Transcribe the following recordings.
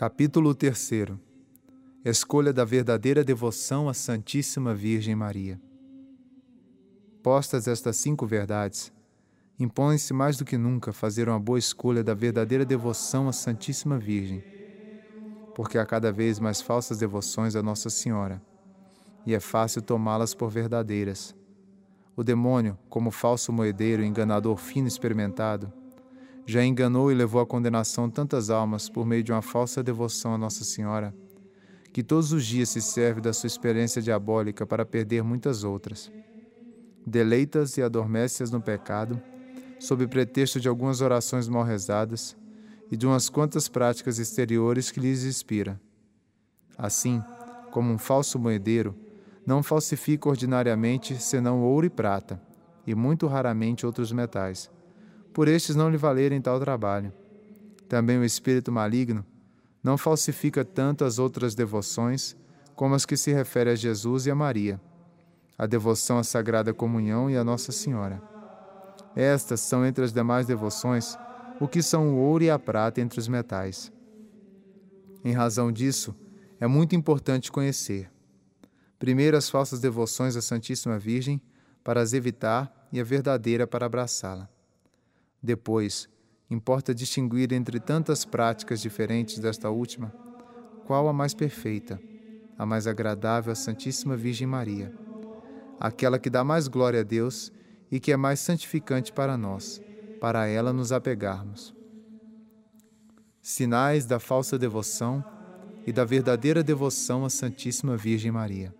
Capítulo 3 Escolha da verdadeira devoção à Santíssima Virgem Maria. Postas estas cinco verdades, impõe-se mais do que nunca fazer uma boa escolha da verdadeira devoção à Santíssima Virgem, porque há cada vez mais falsas devoções a Nossa Senhora, e é fácil tomá-las por verdadeiras. O demônio, como falso moedeiro enganador fino experimentado, já enganou e levou à condenação tantas almas por meio de uma falsa devoção a Nossa Senhora, que todos os dias se serve da sua experiência diabólica para perder muitas outras. Deleitas e adormece-as no pecado, sob pretexto de algumas orações mal rezadas e de umas quantas práticas exteriores que lhes inspira. Assim, como um falso moedeiro, não falsifica ordinariamente senão ouro e prata, e muito raramente outros metais por estes não lhe valerem tal trabalho. Também o espírito maligno não falsifica tanto as outras devoções como as que se refere a Jesus e a Maria, a devoção à Sagrada Comunhão e a Nossa Senhora. Estas são entre as demais devoções o que são o ouro e a prata entre os metais. Em razão disso, é muito importante conhecer. Primeiro, as falsas devoções à Santíssima Virgem, para as evitar, e a verdadeira para abraçá-la. Depois, importa distinguir entre tantas práticas diferentes desta última, qual a mais perfeita, a mais agradável à Santíssima Virgem Maria, aquela que dá mais glória a Deus e que é mais santificante para nós, para ela nos apegarmos. Sinais da falsa devoção e da verdadeira devoção à Santíssima Virgem Maria.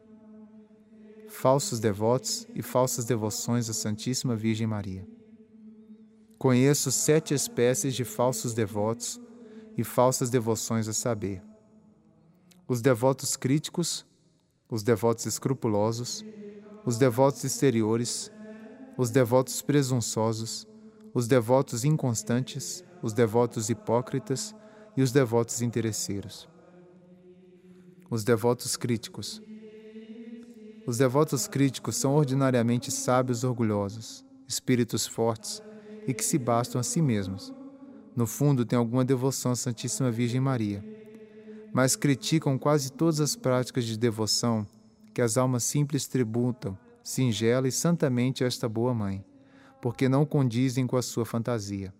Falsos devotos e falsas devoções à Santíssima Virgem Maria. Conheço sete espécies de falsos devotos e falsas devoções a saber: os devotos críticos, os devotos escrupulosos, os devotos exteriores, os devotos presunçosos, os devotos inconstantes, os devotos hipócritas e os devotos interesseiros. Os devotos críticos. Os devotos críticos são ordinariamente sábios orgulhosos, espíritos fortes, e que se bastam a si mesmos. No fundo, têm alguma devoção à Santíssima Virgem Maria, mas criticam quase todas as práticas de devoção que as almas simples tributam, singela e santamente a esta boa mãe, porque não condizem com a sua fantasia.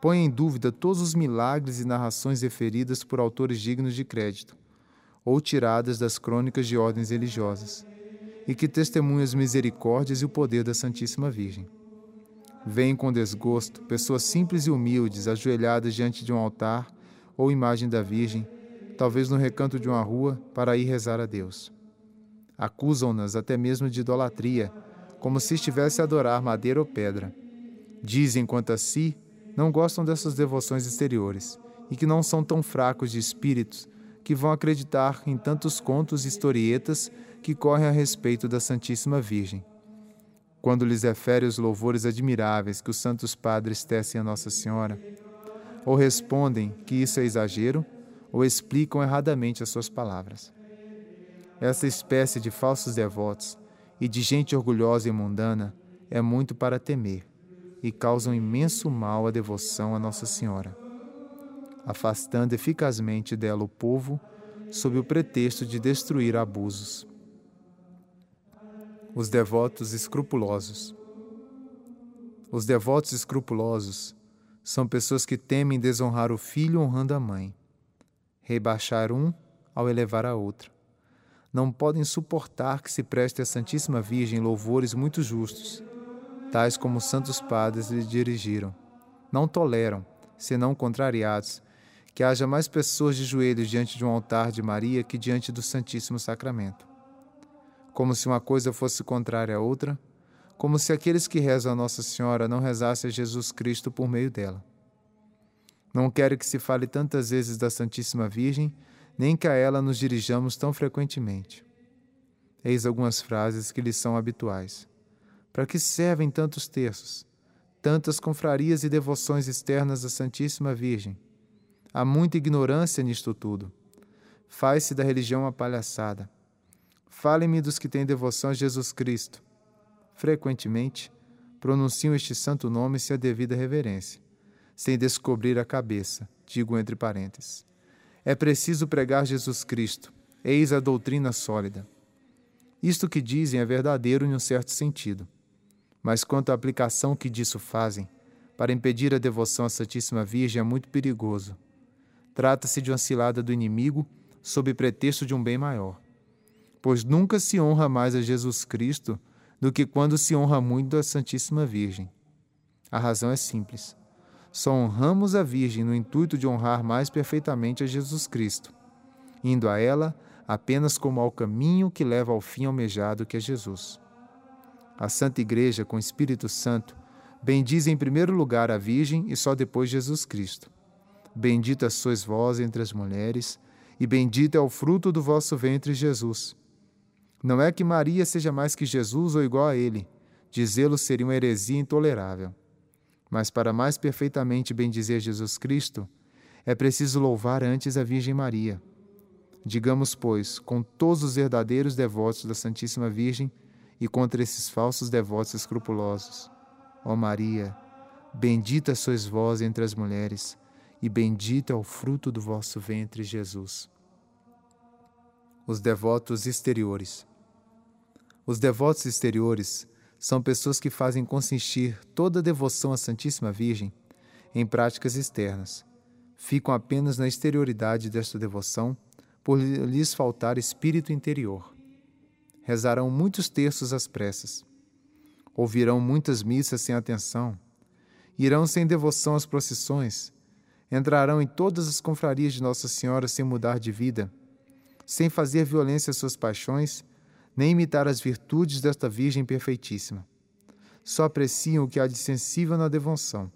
Põem em dúvida todos os milagres e narrações referidas por autores dignos de crédito, ou tiradas das crônicas de ordens religiosas, e que testemunham as misericórdias e o poder da Santíssima Virgem. Vêm com desgosto pessoas simples e humildes ajoelhadas diante de um altar ou imagem da Virgem, talvez no recanto de uma rua, para ir rezar a Deus. Acusam-nas até mesmo de idolatria, como se estivesse a adorar madeira ou pedra. Dizem quanto a si, não gostam dessas devoções exteriores e que não são tão fracos de espíritos que vão acreditar em tantos contos e historietas que correm a respeito da Santíssima Virgem quando lhes refere os louvores admiráveis que os santos padres tecem a Nossa Senhora, ou respondem que isso é exagero, ou explicam erradamente as suas palavras. Essa espécie de falsos devotos e de gente orgulhosa e mundana é muito para temer e causam imenso mal à devoção a Nossa Senhora, afastando eficazmente dela o povo sob o pretexto de destruir abusos os devotos escrupulosos. Os devotos escrupulosos são pessoas que temem desonrar o filho honrando a mãe, rebaixar um ao elevar a outra. Não podem suportar que se preste à Santíssima Virgem louvores muito justos, tais como os santos padres lhe dirigiram. Não toleram, senão contrariados, que haja mais pessoas de joelhos diante de um altar de Maria que diante do Santíssimo Sacramento como se uma coisa fosse contrária à outra, como se aqueles que rezam a Nossa Senhora não rezassem a Jesus Cristo por meio dela. Não quero que se fale tantas vezes da Santíssima Virgem, nem que a ela nos dirijamos tão frequentemente. Eis algumas frases que lhe são habituais. Para que servem tantos terços, tantas confrarias e devoções externas à Santíssima Virgem? Há muita ignorância nisto tudo. Faz-se da religião uma palhaçada. Fale-me dos que têm devoção a Jesus Cristo. Frequentemente, pronunciam este santo nome sem a devida reverência, sem descobrir a cabeça, digo entre parênteses. É preciso pregar Jesus Cristo, eis a doutrina sólida. Isto que dizem é verdadeiro em um certo sentido, mas quanto à aplicação que disso fazem, para impedir a devoção à Santíssima Virgem é muito perigoso. Trata-se de uma cilada do inimigo sob pretexto de um bem maior. Pois nunca se honra mais a Jesus Cristo do que quando se honra muito a Santíssima Virgem. A razão é simples. Só honramos a Virgem no intuito de honrar mais perfeitamente a Jesus Cristo, indo a ela apenas como ao caminho que leva ao fim almejado que é Jesus. A Santa Igreja, com o Espírito Santo, bendiz em primeiro lugar a Virgem e só depois Jesus Cristo. Bendita sois vós entre as mulheres, e bendito é o fruto do vosso ventre, Jesus. Não é que Maria seja mais que Jesus ou igual a ele, dizê-lo seria uma heresia intolerável. Mas para mais perfeitamente bendizer Jesus Cristo, é preciso louvar antes a Virgem Maria. Digamos, pois, com todos os verdadeiros devotos da Santíssima Virgem e contra esses falsos devotos escrupulosos: Ó Maria, bendita sois vós entre as mulheres, e bendito é o fruto do vosso ventre, Jesus. Os devotos exteriores. Os devotos exteriores são pessoas que fazem consistir toda a devoção à Santíssima Virgem em práticas externas. Ficam apenas na exterioridade desta devoção por lhes faltar espírito interior. Rezarão muitos terços às pressas. Ouvirão muitas missas sem atenção. Irão sem devoção às procissões. Entrarão em todas as confrarias de Nossa Senhora sem mudar de vida, sem fazer violência às suas paixões nem imitar as virtudes desta Virgem perfeitíssima. Só apreciam o que há de sensível na devoção,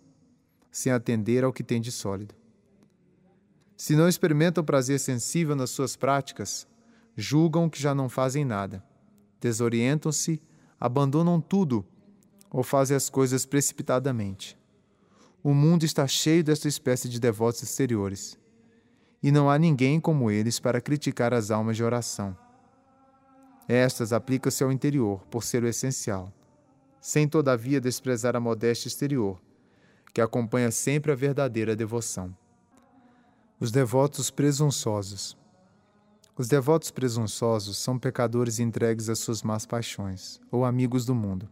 sem atender ao que tem de sólido. Se não experimentam prazer sensível nas suas práticas, julgam que já não fazem nada, desorientam-se, abandonam tudo ou fazem as coisas precipitadamente. O mundo está cheio desta espécie de devotos exteriores, e não há ninguém como eles para criticar as almas de oração. Estas aplicam-se ao interior, por ser o essencial, sem todavia desprezar a modéstia exterior, que acompanha sempre a verdadeira devoção. Os devotos presunçosos. Os devotos presunçosos são pecadores entregues às suas más paixões, ou amigos do mundo.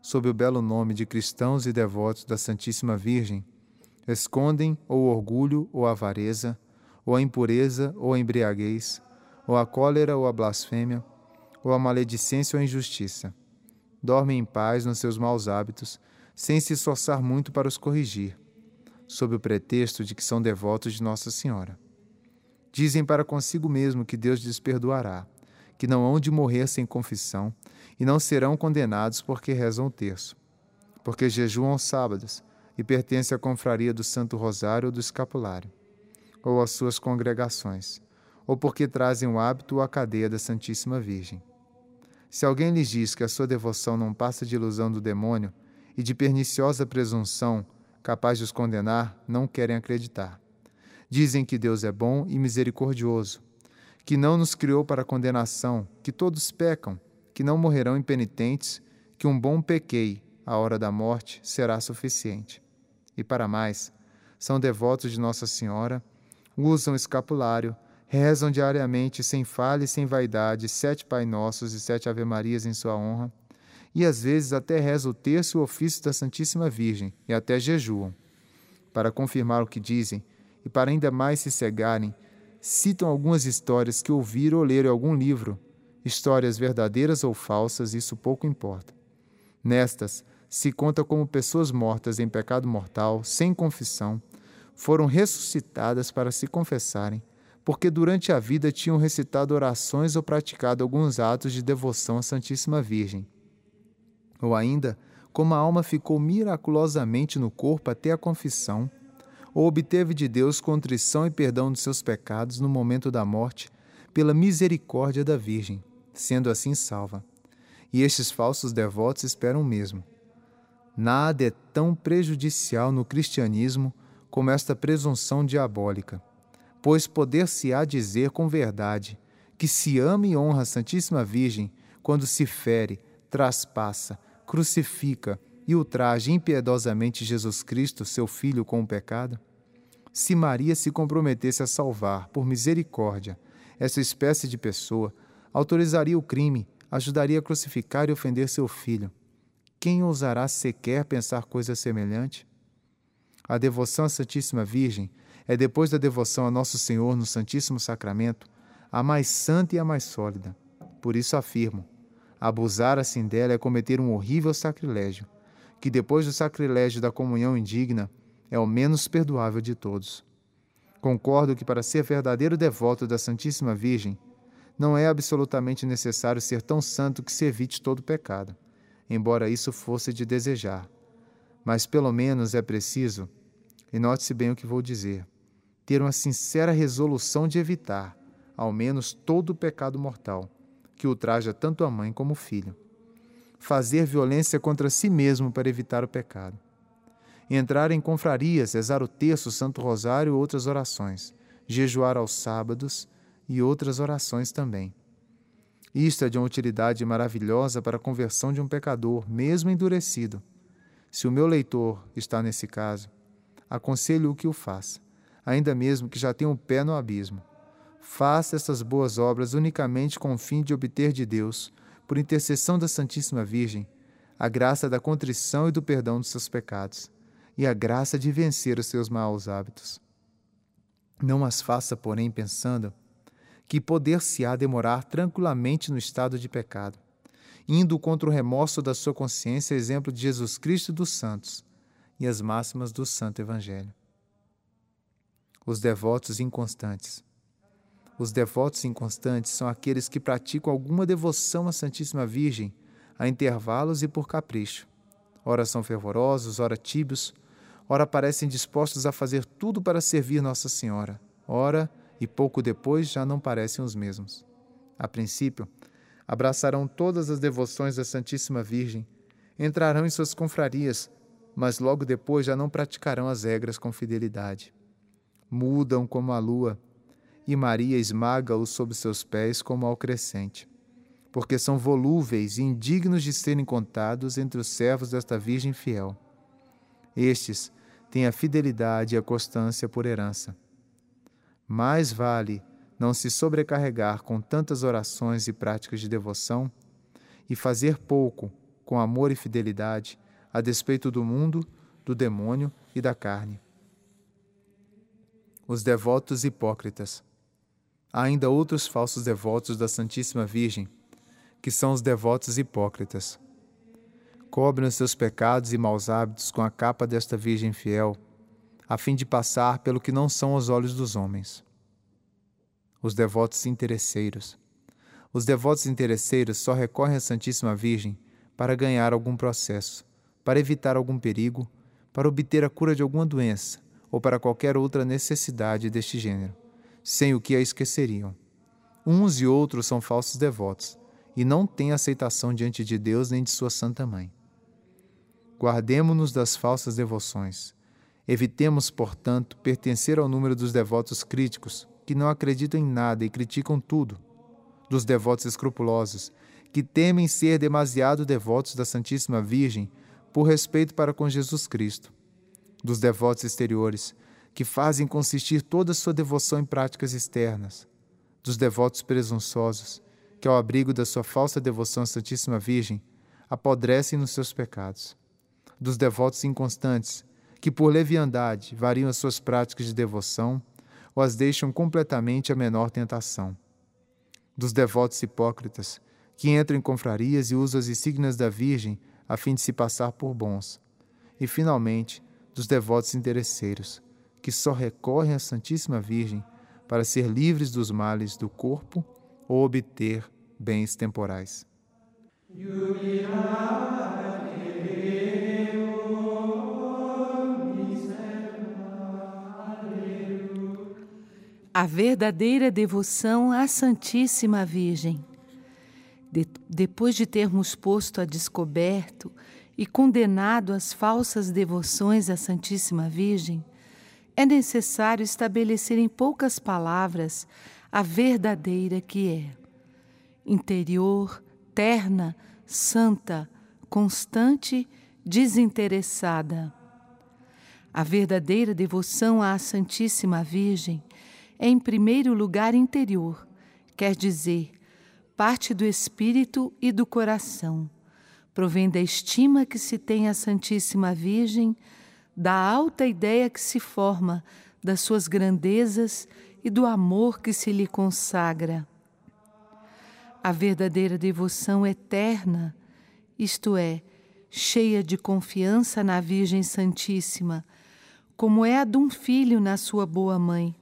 Sob o belo nome de cristãos e devotos da Santíssima Virgem, escondem ou orgulho ou avareza, ou a impureza ou a embriaguez, ou a cólera ou a blasfêmia, ou a maledicência ou a injustiça. Dormem em paz nos seus maus hábitos, sem se esforçar muito para os corrigir, sob o pretexto de que são devotos de Nossa Senhora. Dizem para consigo mesmo que Deus lhes perdoará, que não hão de morrer sem confissão e não serão condenados porque rezam o terço, porque jejuam aos sábados e pertencem à confraria do Santo Rosário ou do Escapulário, ou às suas congregações, ou porque trazem o hábito ou a cadeia da Santíssima Virgem. Se alguém lhes diz que a sua devoção não passa de ilusão do demônio e de perniciosa presunção capaz de os condenar, não querem acreditar. Dizem que Deus é bom e misericordioso, que não nos criou para condenação, que todos pecam, que não morrerão impenitentes, que um bom pequei, a hora da morte, será suficiente. E para mais, são devotos de Nossa Senhora, usam escapulário, rezam diariamente, sem falha e sem vaidade, sete Pai Nossos e sete Ave Marias em sua honra, e às vezes até rezam o terço o ofício da Santíssima Virgem, e até jejuam. Para confirmar o que dizem, e para ainda mais se cegarem, citam algumas histórias que ouviram ou leram em algum livro, histórias verdadeiras ou falsas, isso pouco importa. Nestas, se conta como pessoas mortas em pecado mortal, sem confissão, foram ressuscitadas para se confessarem porque durante a vida tinham recitado orações ou praticado alguns atos de devoção à Santíssima Virgem. Ou ainda, como a alma ficou miraculosamente no corpo até a confissão, ou obteve de Deus contrição e perdão dos seus pecados no momento da morte, pela misericórdia da Virgem, sendo assim salva. E estes falsos devotos esperam o mesmo. Nada é tão prejudicial no cristianismo como esta presunção diabólica pois poder-se-á dizer com verdade que se ama e honra a Santíssima Virgem quando se fere, traspassa, crucifica e ultraja impiedosamente Jesus Cristo, seu Filho, com o pecado? Se Maria se comprometesse a salvar, por misericórdia, essa espécie de pessoa, autorizaria o crime, ajudaria a crucificar e ofender seu filho. Quem ousará sequer pensar coisa semelhante? A devoção à Santíssima Virgem é, depois da devoção a Nosso Senhor no Santíssimo Sacramento, a mais santa e a mais sólida. Por isso afirmo: abusar assim dela é cometer um horrível sacrilégio, que depois do sacrilégio da comunhão indigna é o menos perdoável de todos. Concordo que para ser verdadeiro devoto da Santíssima Virgem, não é absolutamente necessário ser tão santo que se evite todo pecado, embora isso fosse de desejar. Mas pelo menos é preciso, e note-se bem o que vou dizer, ter uma sincera resolução de evitar, ao menos, todo o pecado mortal, que ultraja tanto a mãe como o filho. Fazer violência contra si mesmo para evitar o pecado entrar em confrarias, rezar o terço, o Santo Rosário e outras orações, jejuar aos sábados e outras orações também. Isto é de uma utilidade maravilhosa para a conversão de um pecador, mesmo endurecido. Se o meu leitor está nesse caso, aconselho-o que o faça, ainda mesmo que já tenha um pé no abismo. Faça estas boas obras unicamente com o fim de obter de Deus, por intercessão da Santíssima Virgem, a graça da contrição e do perdão dos seus pecados e a graça de vencer os seus maus hábitos. Não as faça, porém, pensando que poder-se-á demorar tranquilamente no estado de pecado, indo contra o remorso da sua consciência, exemplo de Jesus Cristo dos santos, e as máximas do Santo Evangelho. Os devotos inconstantes. Os devotos inconstantes são aqueles que praticam alguma devoção à Santíssima Virgem, a intervalos e por capricho. Ora são fervorosos, ora tíbios, ora parecem dispostos a fazer tudo para servir Nossa Senhora, ora, e pouco depois, já não parecem os mesmos. A princípio, abraçarão todas as devoções da Santíssima Virgem, entrarão em suas confrarias, mas logo depois já não praticarão as regras com fidelidade. Mudam como a lua, e Maria esmaga-os sob seus pés como ao crescente, porque são volúveis e indignos de serem contados entre os servos desta Virgem fiel. Estes tem a fidelidade e a constância por herança. Mais vale não se sobrecarregar com tantas orações e práticas de devoção e fazer pouco com amor e fidelidade a despeito do mundo, do demônio e da carne. Os devotos hipócritas. Há ainda outros falsos devotos da Santíssima Virgem, que são os devotos hipócritas cobrem os seus pecados e maus hábitos com a capa desta Virgem fiel, a fim de passar pelo que não são os olhos dos homens. Os devotos interesseiros. Os devotos interesseiros só recorrem à Santíssima Virgem para ganhar algum processo, para evitar algum perigo, para obter a cura de alguma doença ou para qualquer outra necessidade deste gênero, sem o que a esqueceriam. Uns e outros são falsos devotos e não têm aceitação diante de Deus nem de sua Santa Mãe. Guardemo-nos das falsas devoções. Evitemos, portanto, pertencer ao número dos devotos críticos, que não acreditam em nada e criticam tudo, dos devotos escrupulosos, que temem ser demasiado devotos da Santíssima Virgem por respeito para com Jesus Cristo, dos devotos exteriores, que fazem consistir toda a sua devoção em práticas externas, dos devotos presunçosos, que ao abrigo da sua falsa devoção à Santíssima Virgem, apodrecem nos seus pecados dos devotos inconstantes, que por leviandade variam as suas práticas de devoção ou as deixam completamente a menor tentação. Dos devotos hipócritas, que entram em confrarias e usam as insígnias da Virgem a fim de se passar por bons. E, finalmente, dos devotos interesseiros, que só recorrem à Santíssima Virgem para ser livres dos males do corpo ou obter bens temporais. a verdadeira devoção à Santíssima Virgem. De, depois de termos posto a descoberto e condenado as falsas devoções à Santíssima Virgem, é necessário estabelecer em poucas palavras a verdadeira que é. Interior, terna, santa, constante, desinteressada. A verdadeira devoção à Santíssima Virgem é, em primeiro lugar, interior, quer dizer, parte do espírito e do coração. Provém da estima que se tem à Santíssima Virgem, da alta ideia que se forma das suas grandezas e do amor que se lhe consagra. A verdadeira devoção eterna, isto é, cheia de confiança na Virgem Santíssima, como é a de um filho na sua boa mãe,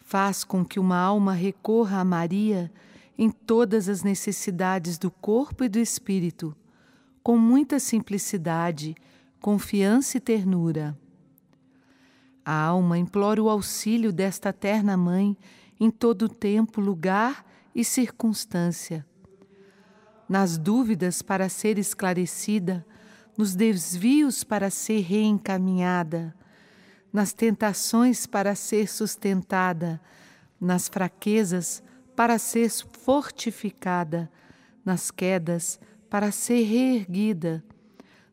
faz com que uma alma recorra a Maria em todas as necessidades do corpo e do espírito, com muita simplicidade, confiança e ternura. A alma implora o auxílio desta terna mãe em todo tempo, lugar e circunstância. Nas dúvidas para ser esclarecida, nos desvios para ser reencaminhada, nas tentações para ser sustentada, nas fraquezas para ser fortificada, nas quedas para ser reerguida,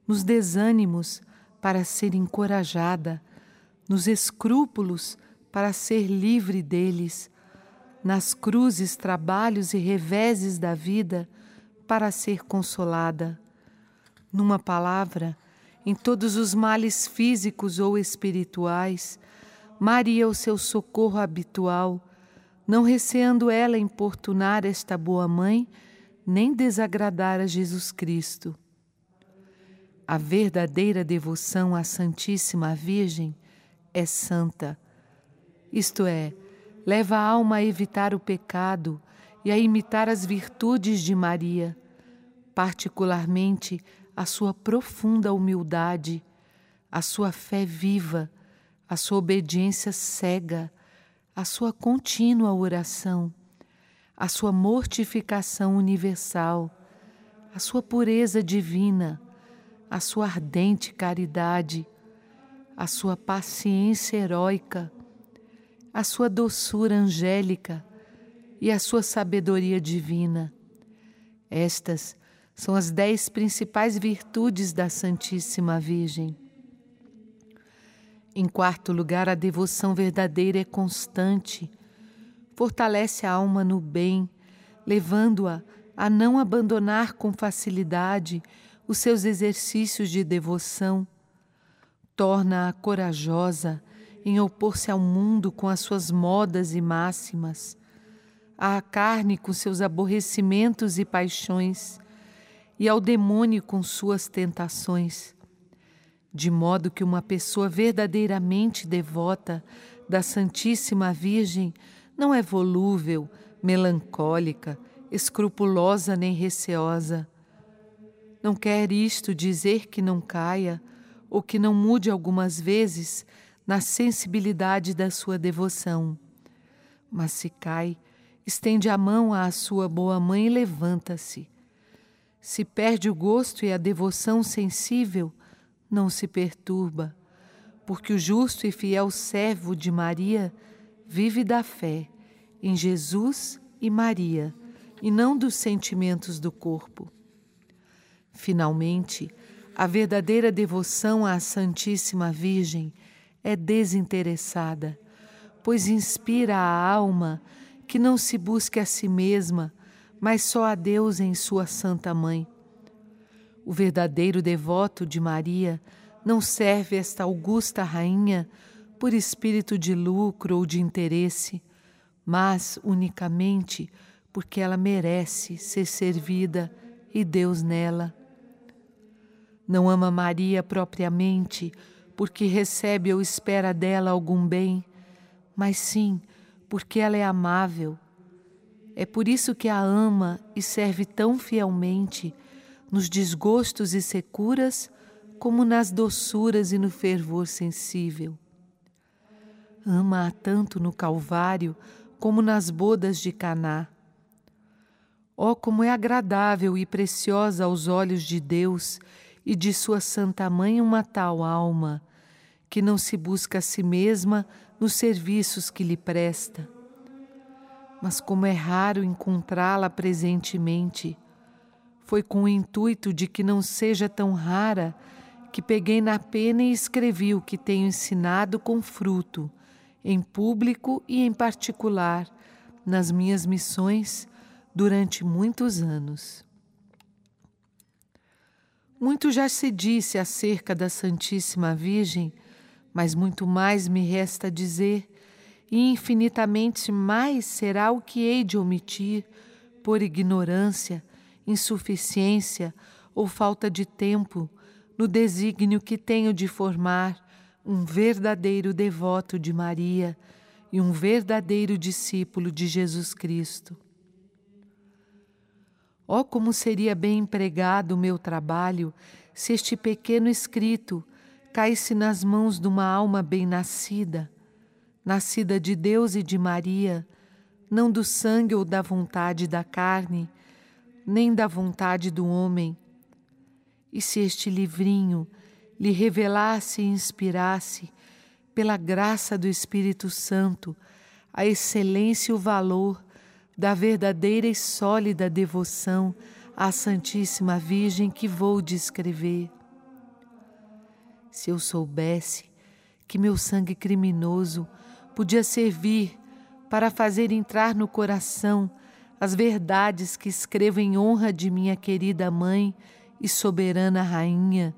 nos desânimos para ser encorajada, nos escrúpulos para ser livre deles, nas cruzes, trabalhos e reveses da vida para ser consolada. Numa palavra, em todos os males físicos ou espirituais, Maria o seu socorro habitual, não receando ela importunar esta boa mãe, nem desagradar a Jesus Cristo. A verdadeira devoção à Santíssima Virgem é santa, isto é, leva a alma a evitar o pecado e a imitar as virtudes de Maria, particularmente a sua profunda humildade, a sua fé viva, a sua obediência cega, a sua contínua oração, a sua mortificação universal, a sua pureza divina, a sua ardente caridade, a sua paciência heróica, a sua doçura angélica e a sua sabedoria divina. Estas são as dez principais virtudes da Santíssima Virgem. Em quarto lugar, a devoção verdadeira é constante, fortalece a alma no bem, levando-a a não abandonar com facilidade os seus exercícios de devoção, torna-a corajosa em opor-se ao mundo com as suas modas e máximas, à carne com seus aborrecimentos e paixões, e ao demônio com suas tentações. De modo que uma pessoa verdadeiramente devota da Santíssima Virgem não é volúvel, melancólica, escrupulosa nem receosa. Não quer isto dizer que não caia ou que não mude algumas vezes na sensibilidade da sua devoção. Mas se cai, estende a mão à sua boa mãe e levanta-se. Se perde o gosto e a devoção sensível, não se perturba, porque o justo e fiel servo de Maria vive da fé em Jesus e Maria, e não dos sentimentos do corpo. Finalmente, a verdadeira devoção à Santíssima Virgem é desinteressada, pois inspira a alma que não se busque a si mesma, mas só a Deus em sua Santa Mãe. O verdadeiro devoto de Maria não serve esta augusta rainha por espírito de lucro ou de interesse, mas unicamente porque ela merece ser servida e Deus nela. Não ama Maria propriamente porque recebe ou espera dela algum bem, mas sim porque ela é amável. É por isso que a ama e serve tão fielmente nos desgostos e securas, como nas doçuras e no fervor sensível. Ama-a tanto no Calvário como nas bodas de Caná. Oh, como é agradável e preciosa aos olhos de Deus e de sua Santa Mãe uma tal alma, que não se busca a si mesma nos serviços que lhe presta. Mas como é raro encontrá-la presentemente, foi com o intuito de que não seja tão rara que peguei na pena e escrevi o que tenho ensinado com fruto, em público e em particular, nas minhas missões durante muitos anos. Muito já se disse acerca da Santíssima Virgem, mas muito mais me resta dizer, e infinitamente mais será o que hei de omitir por ignorância, insuficiência ou falta de tempo no desígnio que tenho de formar um verdadeiro devoto de Maria e um verdadeiro discípulo de Jesus Cristo. Oh, como seria bem empregado o meu trabalho se este pequeno escrito caísse nas mãos de uma alma bem-nascida, nascida de Deus e de Maria, não do sangue ou da vontade da carne, nem da vontade do homem. E se este livrinho lhe revelasse e inspirasse, pela graça do Espírito Santo, a excelência e o valor da verdadeira e sólida devoção à Santíssima Virgem que vou descrever. Se eu soubesse que meu sangue criminoso podia servir para fazer entrar no coração as verdades que escrevo em honra de minha querida mãe e soberana rainha,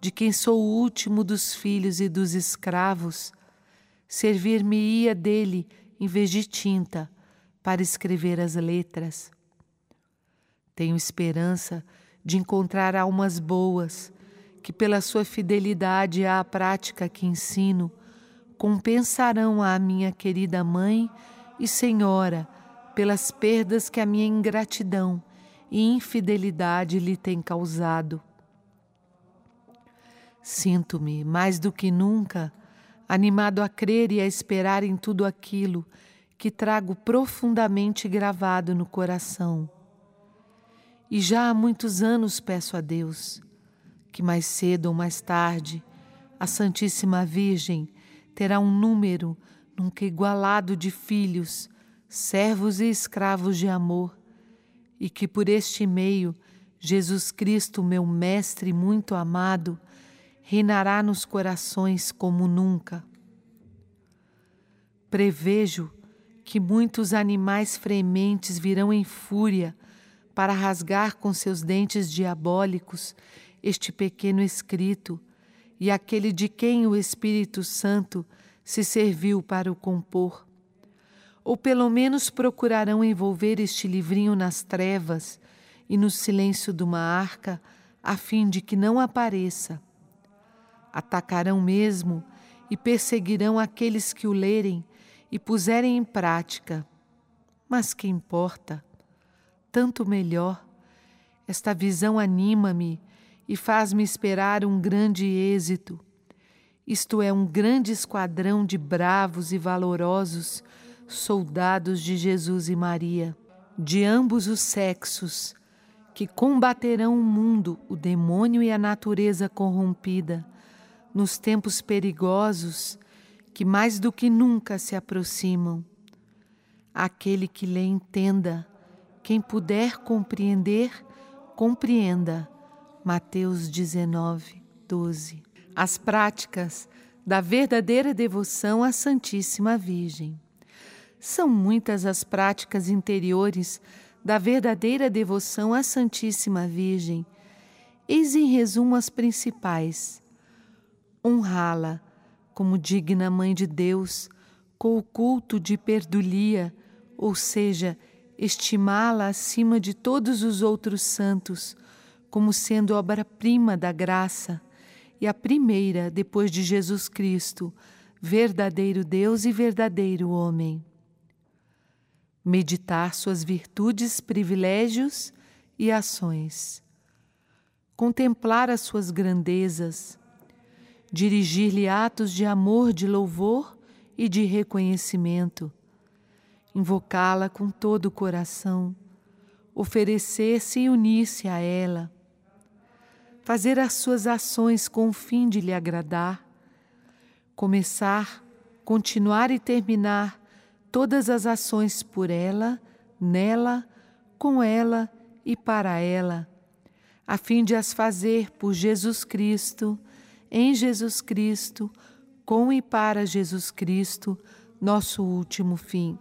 de quem sou o último dos filhos e dos escravos, servir-me-ia dele em vez de tinta para escrever as letras. Tenho esperança de encontrar almas boas que, pela sua fidelidade à prática que ensino, compensarão a minha querida mãe e senhora pelas perdas que a minha ingratidão e infidelidade lhe tem causado. Sinto-me, mais do que nunca, animado a crer e a esperar em tudo aquilo que trago profundamente gravado no coração. E já há muitos anos peço a Deus que mais cedo ou mais tarde a Santíssima Virgem terá um número nunca igualado de filhos, servos e escravos de amor, e que por este meio Jesus Cristo, meu Mestre muito amado, reinará nos corações como nunca. Prevejo que muitos animais frementes virão em fúria para rasgar com seus dentes diabólicos este pequeno escrito e aquele de quem o Espírito Santo se serviu para o compor. Ou pelo menos procurarão envolver este livrinho nas trevas e no silêncio de uma arca, a fim de que não apareça. Atacarão mesmo e perseguirão aqueles que o lerem e puserem em prática. Mas que importa? Tanto melhor. Esta visão anima-me e faz-me esperar um grande êxito. Isto é, um grande esquadrão de bravos e valorosos soldados de Jesus e Maria, de ambos os sexos, que combaterão o mundo, o demônio e a natureza corrompida, nos tempos perigosos que mais do que nunca se aproximam. Aquele que lê entenda, quem puder compreender, compreenda. Mateus 19, 12. As práticas da verdadeira devoção à Santíssima Virgem. São muitas as práticas interiores da verdadeira devoção à Santíssima Virgem. Eis em resumo as principais: honrá-la como digna Mãe de Deus, com o culto de perdulia, ou seja, estimá-la acima de todos os outros santos, como sendo obra-prima da graça e a primeira depois de Jesus Cristo, verdadeiro Deus e verdadeiro homem. Meditar suas virtudes, privilégios e ações. Contemplar as suas grandezas. Dirigir-lhe atos de amor, de louvor e de reconhecimento, invocá-la com todo o coração, oferecer-se e unir-se a ela, fazer as suas ações com o fim de lhe agradar, começar, continuar e terminar todas as ações por ela, nela, com ela e para ela, a fim de as fazer por Jesus Cristo, em Jesus Cristo, com e para Jesus Cristo, nosso último fim.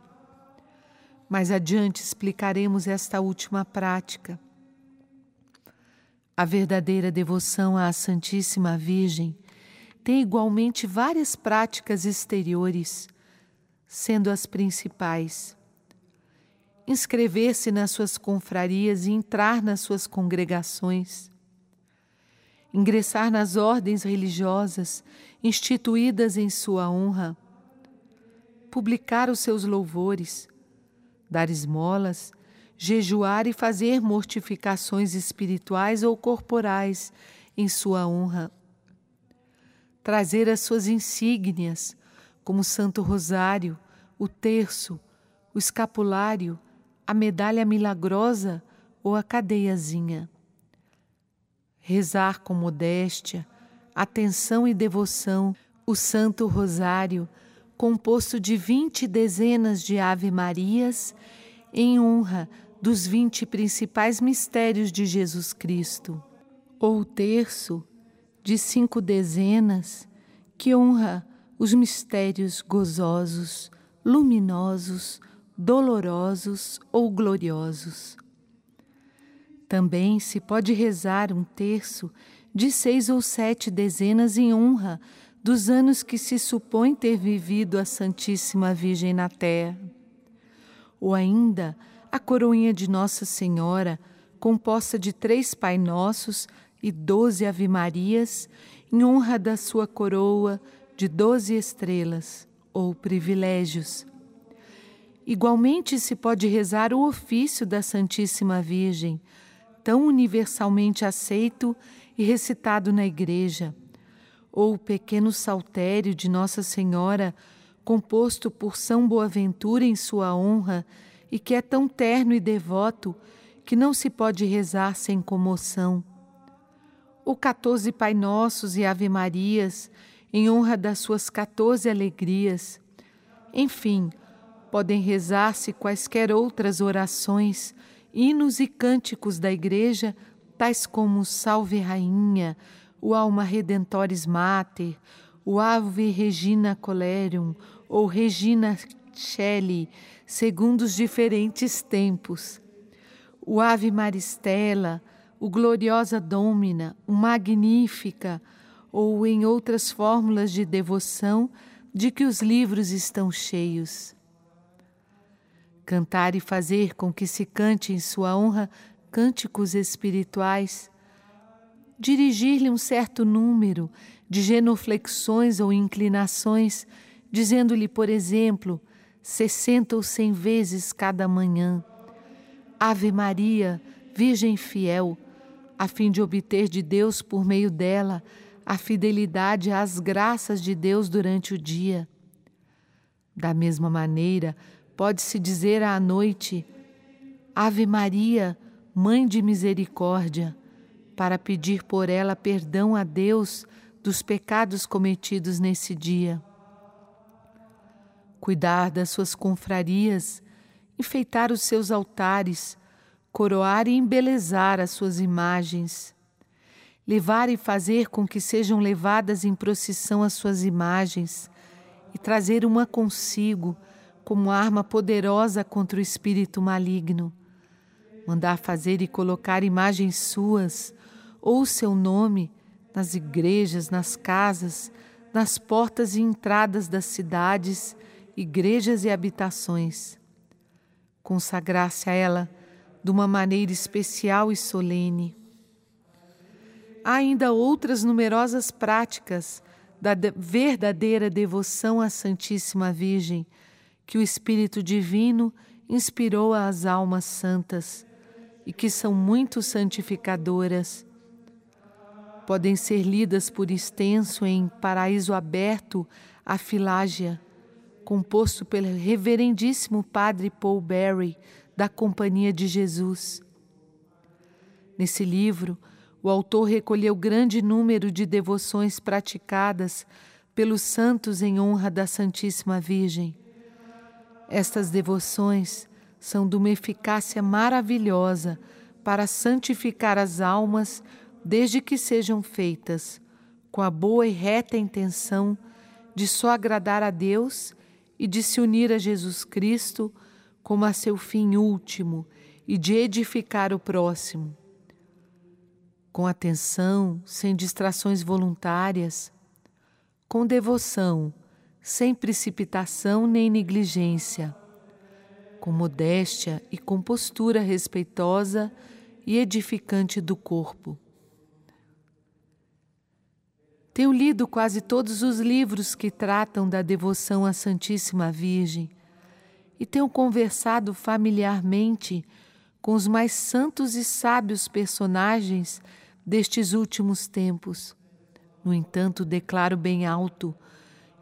Mais adiante explicaremos esta última prática. A verdadeira devoção à Santíssima Virgem tem igualmente várias práticas exteriores, sendo as principais. Inscrever-se nas suas confrarias e entrar nas suas congregações, ingressar nas ordens religiosas instituídas em sua honra, publicar os seus louvores, dar esmolas, jejuar e fazer mortificações espirituais ou corporais em sua honra, trazer as suas insígnias, como Santo Rosário, o terço, o escapulário, a medalha milagrosa ou a cadeiazinha. Rezar com modéstia, atenção e devoção o Santo Rosário, composto de vinte dezenas de Ave-Marias, em honra dos vinte principais mistérios de Jesus Cristo, ou o terço de cinco dezenas, que honra os mistérios gozosos, luminosos, dolorosos ou gloriosos. Também se pode rezar um terço de seis ou sete dezenas em honra dos anos que se supõe ter vivido a Santíssima Virgem na Terra. Ou ainda a coroinha de Nossa Senhora, composta de três Pai Nossos e doze Ave-Marias, em honra da sua coroa de doze estrelas ou privilégios Igualmente se pode rezar o ofício da Santíssima Virgem, tão universalmente aceito e recitado na Igreja, ou o pequeno saltério de Nossa Senhora, composto por São Boaventura em sua honra e que é tão terno e devoto que não se pode rezar sem comoção. O 14 Pai Nossos e Ave Marias, em honra das suas 14 alegrias. Enfim, podem rezar-se quaisquer outras orações, hinos e cânticos da Igreja, tais como Salve Rainha, o Alma Redentores Mater, o Ave Regina Colerium ou Regina Shelley, segundo os diferentes tempos. O Ave Maristela, o Gloriosa Domina, o Magnífica, ou em outras fórmulas de devoção de que os livros estão cheios. Cantar e fazer com que se cante em sua honra cânticos espirituais, dirigir-lhe um certo número de genuflexões ou inclinações, dizendo-lhe, por exemplo, sessenta ou cem vezes cada manhã, Ave Maria, Virgem fiel, a fim de obter de Deus por meio dela a fidelidade às graças de Deus durante o dia. Da mesma maneira, Pode-se dizer à noite, Ave Maria, Mãe de Misericórdia, para pedir por ela perdão a Deus dos pecados cometidos nesse dia. Cuidar das suas confrarias, enfeitar os seus altares, coroar e embelezar as suas imagens, levar e fazer com que sejam levadas em procissão as suas imagens e trazer uma consigo como arma poderosa contra o espírito maligno. Mandar fazer e colocar imagens suas ou seu nome nas igrejas, nas casas, nas portas e entradas das cidades, igrejas e habitações. Consagrar-se a ela de uma maneira especial e solene. Há ainda outras numerosas práticas da verdadeira devoção à Santíssima Virgem que o Espírito Divino inspirou às almas santas e que são muito santificadoras. Podem ser lidas por extenso em Paraíso Aberto, a Filágia, composto pelo reverendíssimo Padre Paul Berry, da Companhia de Jesus. Nesse livro, o autor recolheu grande número de devoções praticadas pelos santos em honra da Santíssima Virgem. Estas devoções são de uma eficácia maravilhosa para santificar as almas desde que sejam feitas, com a boa e reta intenção de só agradar a Deus e de se unir a Jesus Cristo como a seu fim último e de edificar o próximo. Com atenção, sem distrações voluntárias, com devoção, sem precipitação nem negligência, com modéstia e com postura respeitosa e edificante do corpo. Tenho lido quase todos os livros que tratam da devoção à Santíssima Virgem e tenho conversado familiarmente com os mais santos e sábios personagens destes últimos tempos. No entanto, declaro bem alto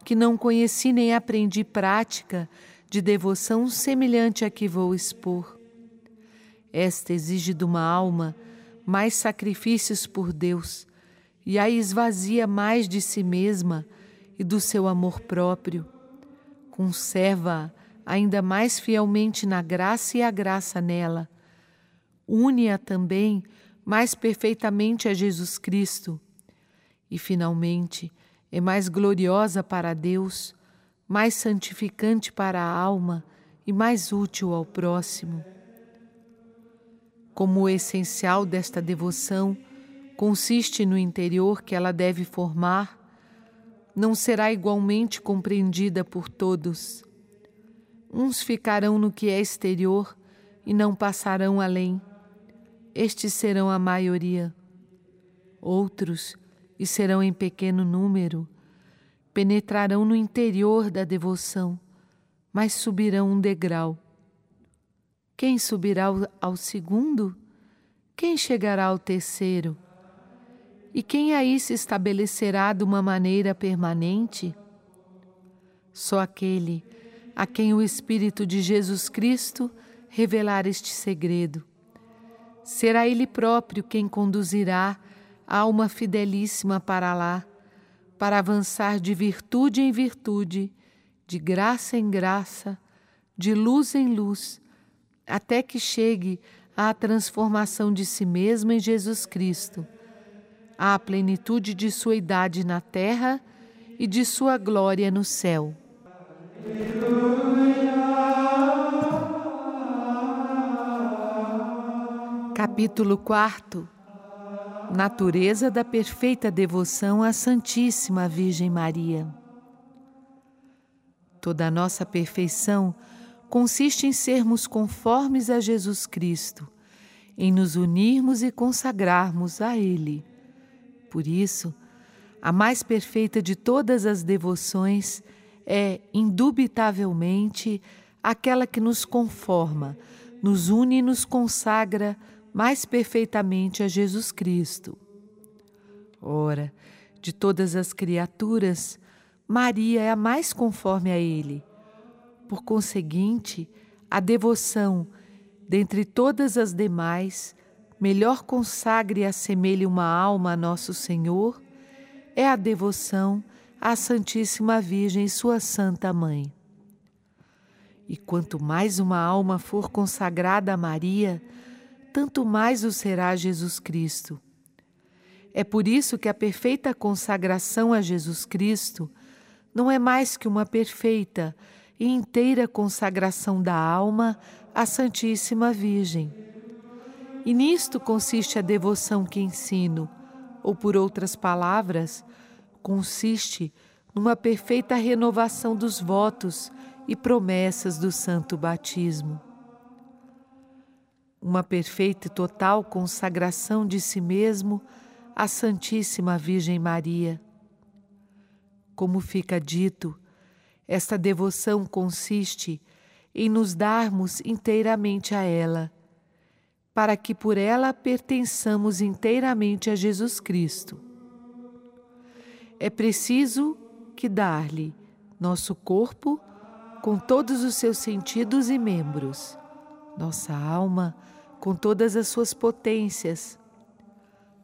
que não conheci nem aprendi prática de devoção semelhante à que vou expor. Esta exige de uma alma mais sacrifícios por Deus e a esvazia mais de si mesma e do seu amor próprio. Conserva-a ainda mais fielmente na graça e a graça nela. Une-a também mais perfeitamente a Jesus Cristo. E, finalmente, é mais gloriosa para Deus, mais santificante para a alma e mais útil ao próximo. Como o essencial desta devoção consiste no interior que ela deve formar, não será igualmente compreendida por todos. Uns ficarão no que é exterior e não passarão além. Estes serão a maioria. Outros, e serão em pequeno número, penetrarão no interior da devoção, mas subirão um degrau. Quem subirá ao segundo? Quem chegará ao terceiro? E quem aí se estabelecerá de uma maneira permanente? Só aquele a quem o Espírito de Jesus Cristo revelar este segredo. Será Ele próprio quem conduzirá a alma fidelíssima para lá, para avançar de virtude em virtude, de graça em graça, de luz em luz, até que chegue à transformação de si mesma em Jesus Cristo à plenitude de sua idade na terra e de sua glória no céu. Capítulo 4 Natureza da perfeita devoção à Santíssima Virgem Maria. Toda a nossa perfeição consiste em sermos conformes a Jesus Cristo, em nos unirmos e consagrarmos a Ele. Por isso, a mais perfeita de todas as devoções é, indubitavelmente, aquela que nos conforma, nos une e nos consagra mais perfeitamente a Jesus Cristo. Ora, de todas as criaturas, Maria é a mais conforme a Ele. Por conseguinte, a devoção, dentre todas as demais, melhor consagre e assemelhe uma alma a Nosso Senhor é a devoção à Santíssima Virgem, Sua Santa Mãe. E quanto mais uma alma for consagrada a Maria, tanto mais o será Jesus Cristo. É por isso que a perfeita consagração a Jesus Cristo não é mais que uma perfeita e inteira consagração da alma à Santíssima Virgem. E nisto consiste a devoção que ensino, ou por outras palavras, consiste numa perfeita renovação dos votos e promessas do santo batismo. Uma perfeita e total consagração de si mesmo à Santíssima Virgem Maria. Como fica dito, esta devoção consiste em nos darmos inteiramente a ela para que por ela pertençamos inteiramente a Jesus Cristo. É preciso que dar-lhe nosso corpo com todos os seus sentidos e membros, nossa alma com todas as suas potências,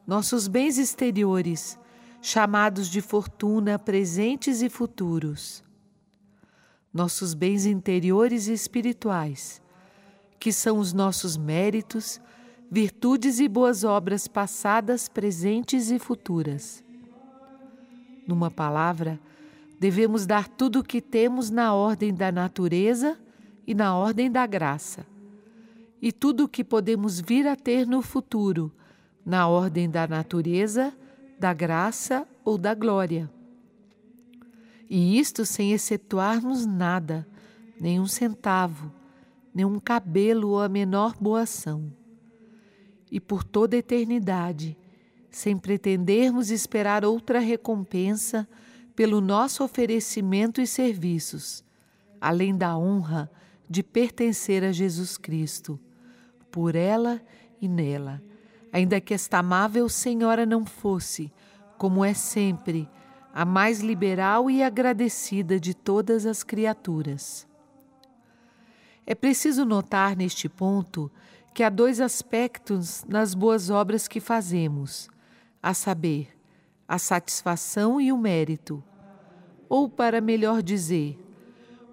nossos bens exteriores, chamados de fortuna presentes e futuros, nossos bens interiores e espirituais, que são os nossos méritos, virtudes e boas obras passadas, presentes e futuras. Numa palavra, devemos dar tudo o que temos na ordem da natureza e na ordem da graça, e tudo o que podemos vir a ter no futuro, na ordem da natureza, da graça ou da glória. E isto sem excetuarmos nada, nem um centavo, nem um cabelo ou a menor boa ação. E por toda a eternidade, sem pretendermos esperar outra recompensa pelo nosso oferecimento e serviços, além da honra de pertencer a Jesus Cristo, por ela e nela, ainda que esta amável Senhora não fosse, como é sempre, a mais liberal e agradecida de todas as criaturas. É preciso notar neste ponto que há dois aspectos nas boas obras que fazemos, a saber, a satisfação e o mérito, ou para melhor dizer,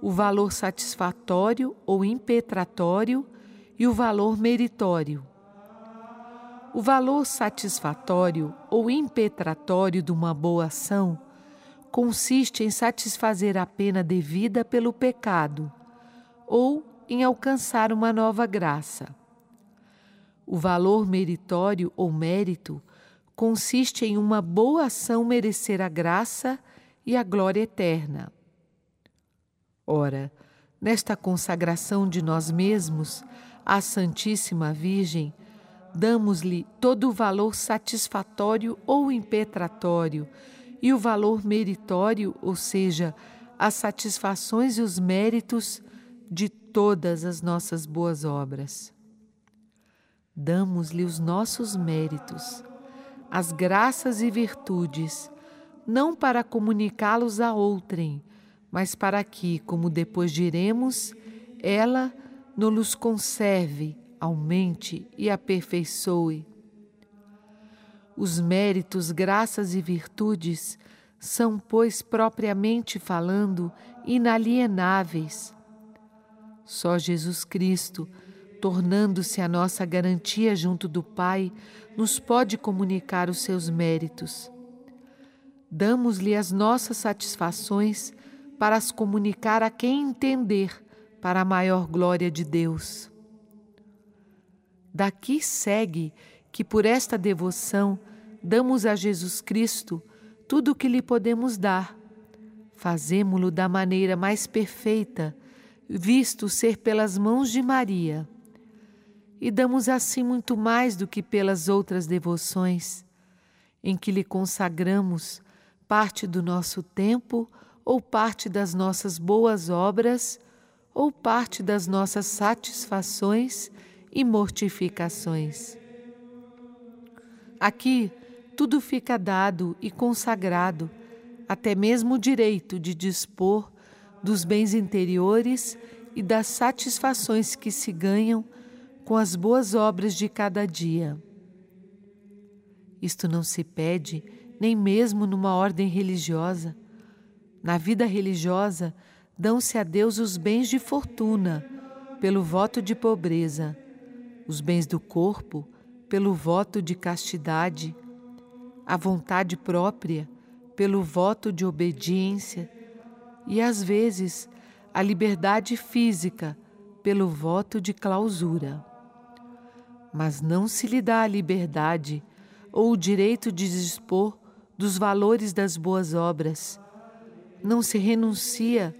o valor satisfatório ou impetratório e o valor meritório. O valor satisfatório ou impetratório de uma boa ação consiste em satisfazer a pena devida pelo pecado ou em alcançar uma nova graça. O valor meritório ou mérito consiste em uma boa ação merecer a graça e a glória eterna. Ora, nesta consagração de nós mesmos à Santíssima Virgem, damos-lhe todo o valor satisfatório ou impetratório e o valor meritório, ou seja, as satisfações e os méritos de todas as nossas boas obras. Damos-lhe os nossos méritos as graças e virtudes, não para comunicá-los a outrem, mas para que, como depois diremos, ela nos conserve, aumente e aperfeiçoe. Os méritos, graças e virtudes são, pois, propriamente falando, inalienáveis. Só Jesus Cristo, tornando-se a nossa garantia junto do Pai, nos pode comunicar os seus méritos. Damos-lhe as nossas satisfações para as comunicar a quem entender, para a maior glória de Deus. Daqui segue que por esta devoção damos a Jesus Cristo tudo o que lhe podemos dar. Fazemo-lo da maneira mais perfeita, visto ser pelas mãos de Maria e damos assim muito mais do que pelas outras devoções, em que lhe consagramos parte do nosso tempo ou parte das nossas boas obras ou parte das nossas satisfações e mortificações. Aqui tudo fica dado e consagrado, até mesmo o direito de dispor dos bens interiores e das satisfações que se ganham com as boas obras de cada dia. Isto não se pede nem mesmo numa ordem religiosa. Na vida religiosa, dão-se a Deus os bens de fortuna, pelo voto de pobreza, os bens do corpo, pelo voto de castidade, a vontade própria, pelo voto de obediência, e às vezes a liberdade física, pelo voto de clausura mas não se lhe dá a liberdade ou o direito de dispor dos valores das boas obras. Não se renuncia,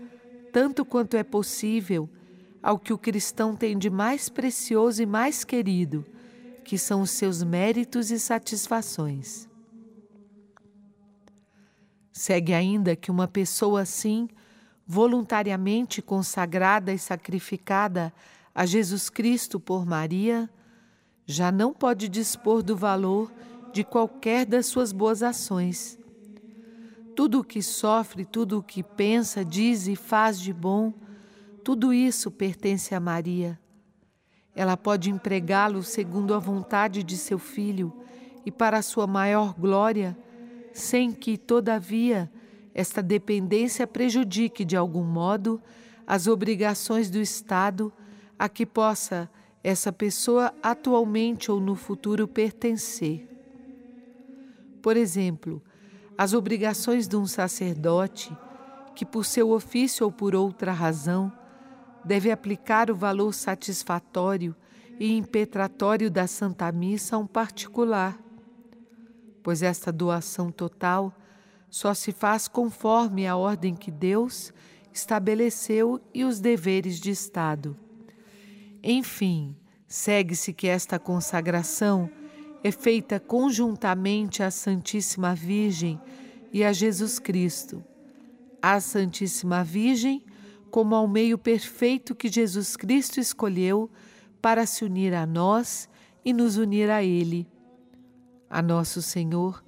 tanto quanto é possível, ao que o cristão tem de mais precioso e mais querido, que são os seus méritos e satisfações. Segue ainda que uma pessoa assim, voluntariamente consagrada e sacrificada a Jesus Cristo por Maria, já não pode dispor do valor de qualquer das suas boas ações. Tudo o que sofre, tudo o que pensa, diz e faz de bom, tudo isso pertence a Maria. Ela pode empregá-lo segundo a vontade de seu filho e para sua maior glória, sem que, todavia, esta dependência prejudique de algum modo as obrigações do Estado a que possa essa pessoa atualmente ou no futuro pertencer. Por exemplo, as obrigações de um sacerdote que, por seu ofício ou por outra razão, deve aplicar o valor satisfatório e impetratório da Santa Missa a um particular, pois esta doação total só se faz conforme a ordem que Deus estabeleceu e os deveres de Estado. Enfim, segue-se que esta consagração é feita conjuntamente à Santíssima Virgem e a Jesus Cristo. A Santíssima Virgem, como ao meio perfeito que Jesus Cristo escolheu para se unir a nós e nos unir a Ele. A Nosso Senhor,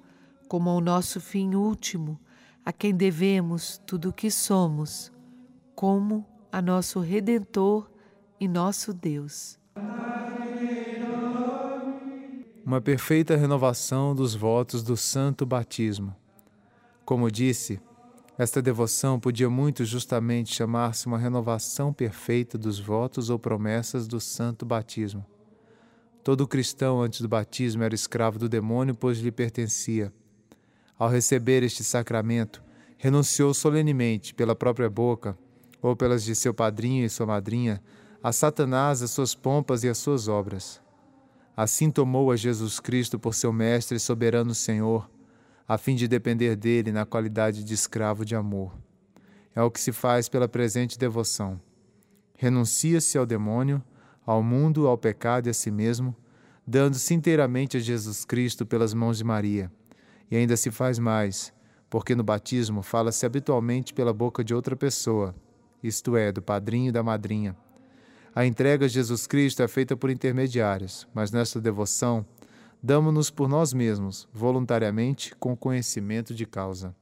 como ao nosso fim último, a quem devemos tudo o que somos, como a nosso Redentor e nosso Deus. Uma perfeita renovação dos votos do Santo Batismo. Como disse, esta devoção podia muito justamente chamar-se uma renovação perfeita dos votos ou promessas do Santo Batismo. Todo cristão antes do batismo era escravo do demônio, pois lhe pertencia. Ao receber este sacramento, renunciou solenemente, pela própria boca, ou pelas de seu padrinho e sua madrinha, a Satanás, as suas pompas e as suas obras. Assim tomou a Jesus Cristo por seu Mestre e soberano Senhor, a fim de depender dele na qualidade de escravo de amor. É o que se faz pela presente devoção. Renuncia-se ao demônio, ao mundo, ao pecado e a si mesmo, dando-se inteiramente a Jesus Cristo pelas mãos de Maria e ainda se faz mais, porque no batismo fala-se habitualmente pela boca de outra pessoa, isto é, do padrinho e da madrinha. A entrega a Jesus Cristo é feita por intermediários, mas nesta devoção damos-nos por nós mesmos, voluntariamente, com conhecimento de causa.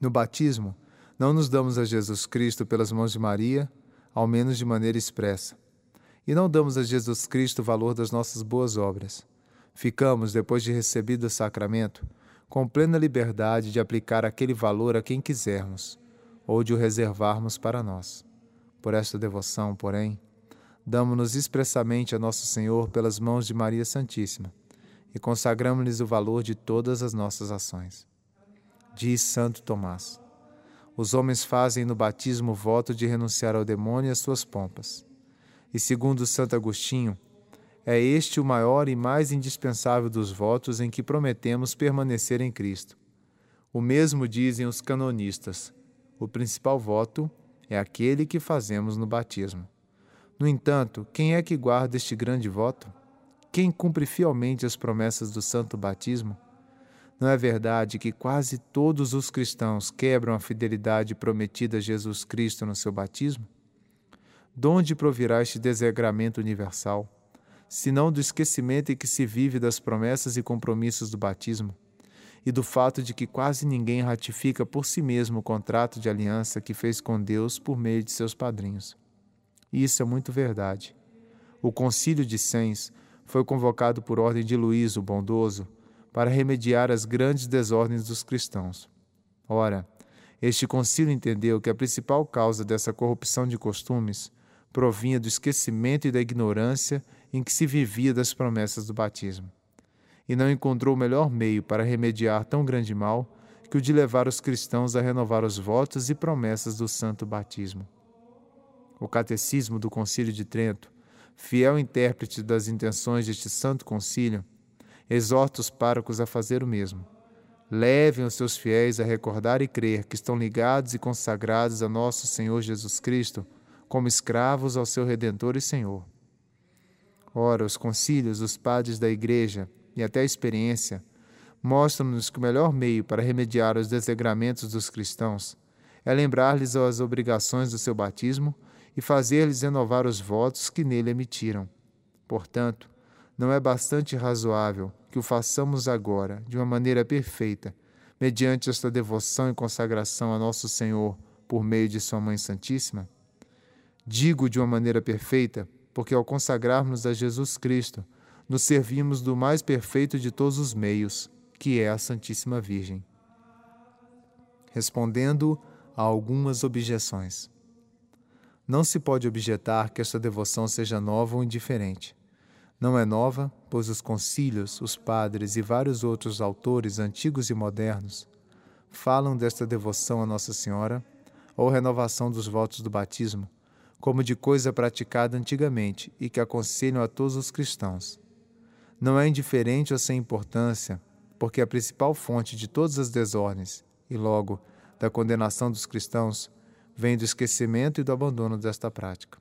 No batismo, não nos damos a Jesus Cristo pelas mãos de Maria, ao menos de maneira expressa. E não damos a Jesus Cristo o valor das nossas boas obras ficamos, depois de recebido o sacramento, com plena liberdade de aplicar aquele valor a quem quisermos, ou de o reservarmos para nós. Por esta devoção, porém, damos-nos expressamente a Nosso Senhor pelas mãos de Maria Santíssima e consagramos-lhes o valor de todas as nossas ações. Diz Santo Tomás: Os homens fazem no batismo o voto de renunciar ao demônio e às suas pompas. E segundo Santo Agostinho, é este o maior e mais indispensável dos votos em que prometemos permanecer em Cristo. O mesmo dizem os canonistas. O principal voto é aquele que fazemos no batismo. No entanto, quem é que guarda este grande voto? Quem cumpre fielmente as promessas do santo batismo? Não é verdade que quase todos os cristãos quebram a fidelidade prometida a Jesus Cristo no seu batismo? De onde provirá este desregramento universal? senão do esquecimento em que se vive das promessas e compromissos do batismo, e do fato de que quase ninguém ratifica por si mesmo o contrato de aliança que fez com Deus por meio de seus padrinhos. E isso é muito verdade. O Concílio de Sens foi convocado por ordem de Luís o Bondoso para remediar as grandes desordens dos cristãos. Ora, este concílio entendeu que a principal causa dessa corrupção de costumes provinha do esquecimento e da ignorância em que se vivia das promessas do batismo, e não encontrou melhor meio para remediar tão grande mal que o de levar os cristãos a renovar os votos e promessas do santo batismo. O Catecismo do Concílio de Trento, fiel intérprete das intenções deste santo concílio, exorta os párocos a fazer o mesmo. Levem os seus fiéis a recordar e crer que estão ligados e consagrados a nosso Senhor Jesus Cristo como escravos ao seu Redentor e Senhor. Ora, os concílios, os padres da Igreja e até a experiência mostram-nos que o melhor meio para remediar os desregramentos dos cristãos é lembrar-lhes as obrigações do seu batismo e fazer-lhes renovar os votos que nele emitiram. Portanto, não é bastante razoável que o façamos agora, de uma maneira perfeita, mediante esta devoção e consagração a Nosso Senhor por meio de Sua Mãe Santíssima? Digo de uma maneira perfeita, porque ao consagrarmos a Jesus Cristo, nos servimos do mais perfeito de todos os meios, que é a Santíssima Virgem. Respondendo a algumas objeções. Não se pode objetar que esta devoção seja nova ou indiferente. Não é nova, pois os concílios, os padres e vários outros autores antigos e modernos falam desta devoção a Nossa Senhora ou renovação dos votos do batismo, como de coisa praticada antigamente e que aconselham a todos os cristãos. Não é indiferente ou sem importância, porque a principal fonte de todas as desordens e, logo, da condenação dos cristãos vem do esquecimento e do abandono desta prática.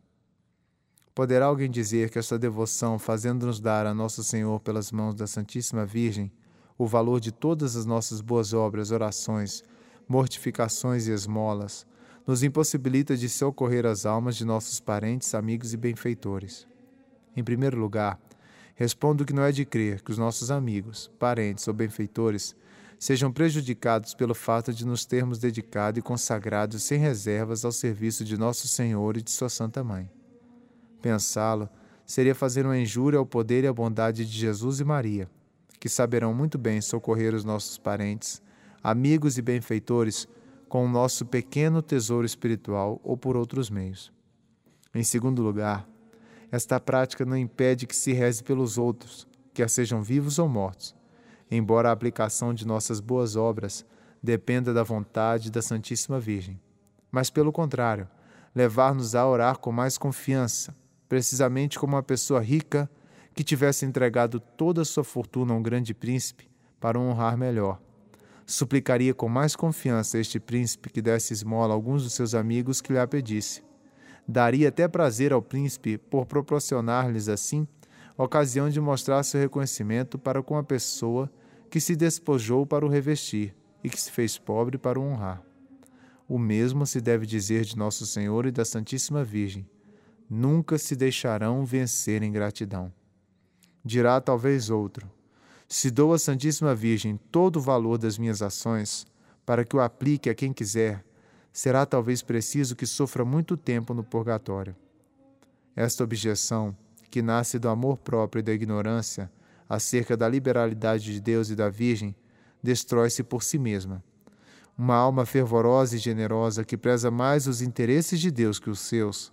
Poderá alguém dizer que esta devoção, fazendo-nos dar a Nosso Senhor pelas mãos da Santíssima Virgem o valor de todas as nossas boas obras, orações, mortificações e esmolas, nos impossibilita de socorrer as almas de nossos parentes, amigos e benfeitores? Em primeiro lugar, respondo que não é de crer que os nossos amigos, parentes ou benfeitores sejam prejudicados pelo fato de nos termos dedicado e consagrado sem reservas ao serviço de nosso Senhor e de Sua Santa Mãe. Pensá-lo seria fazer uma injúria ao poder e à bondade de Jesus e Maria, que saberão muito bem socorrer os nossos parentes, amigos e benfeitores com o nosso pequeno tesouro espiritual ou por outros meios. Em segundo lugar, esta prática não impede que se reze pelos outros, quer sejam vivos ou mortos, embora a aplicação de nossas boas obras dependa da vontade da Santíssima Virgem. Mas, pelo contrário, levar-nos a orar com mais confiança, precisamente como uma pessoa rica que tivesse entregado toda a sua fortuna a um grande príncipe para o honrar melhor. Suplicaria com mais confiança a este príncipe que desse esmola a alguns dos seus amigos que lhe a pedisse. Daria até prazer ao príncipe por proporcionar-lhes assim ocasião de mostrar seu reconhecimento para com a pessoa que se despojou para o revestir e que se fez pobre para o honrar. O mesmo se deve dizer de Nosso Senhor e da Santíssima Virgem: nunca se deixarão vencer em gratidão. Dirá talvez outro: se dou à Santíssima Virgem todo o valor das minhas ações, para que o aplique a quem quiser, será talvez preciso que sofra muito tempo no purgatório. Esta objeção que nasce do amor próprio e da ignorância acerca da liberalidade de Deus e da Virgem, destrói-se por si mesma. Uma alma fervorosa e generosa que preza mais os interesses de Deus que os seus,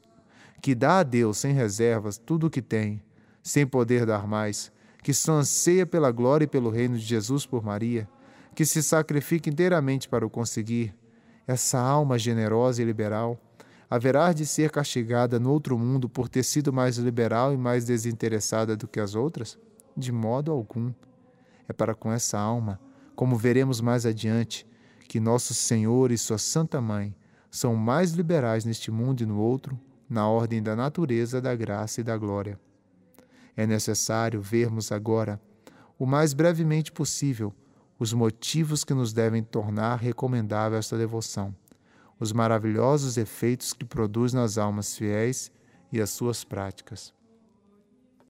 que dá a Deus sem reservas tudo o que tem, sem poder dar mais, que só anseia pela glória e pelo reino de Jesus por Maria, que se sacrifica inteiramente para o conseguir, essa alma generosa e liberal, haverá de ser castigada no outro mundo por ter sido mais liberal e mais desinteressada do que as outras? De modo algum. É para com essa alma, como veremos mais adiante, que nosso Senhor e Sua Santa Mãe são mais liberais neste mundo e no outro, na ordem da natureza, da graça e da glória. É necessário vermos agora, o mais brevemente possível, os motivos que nos devem tornar recomendável esta devoção os maravilhosos efeitos que produz nas almas fiéis e as suas práticas.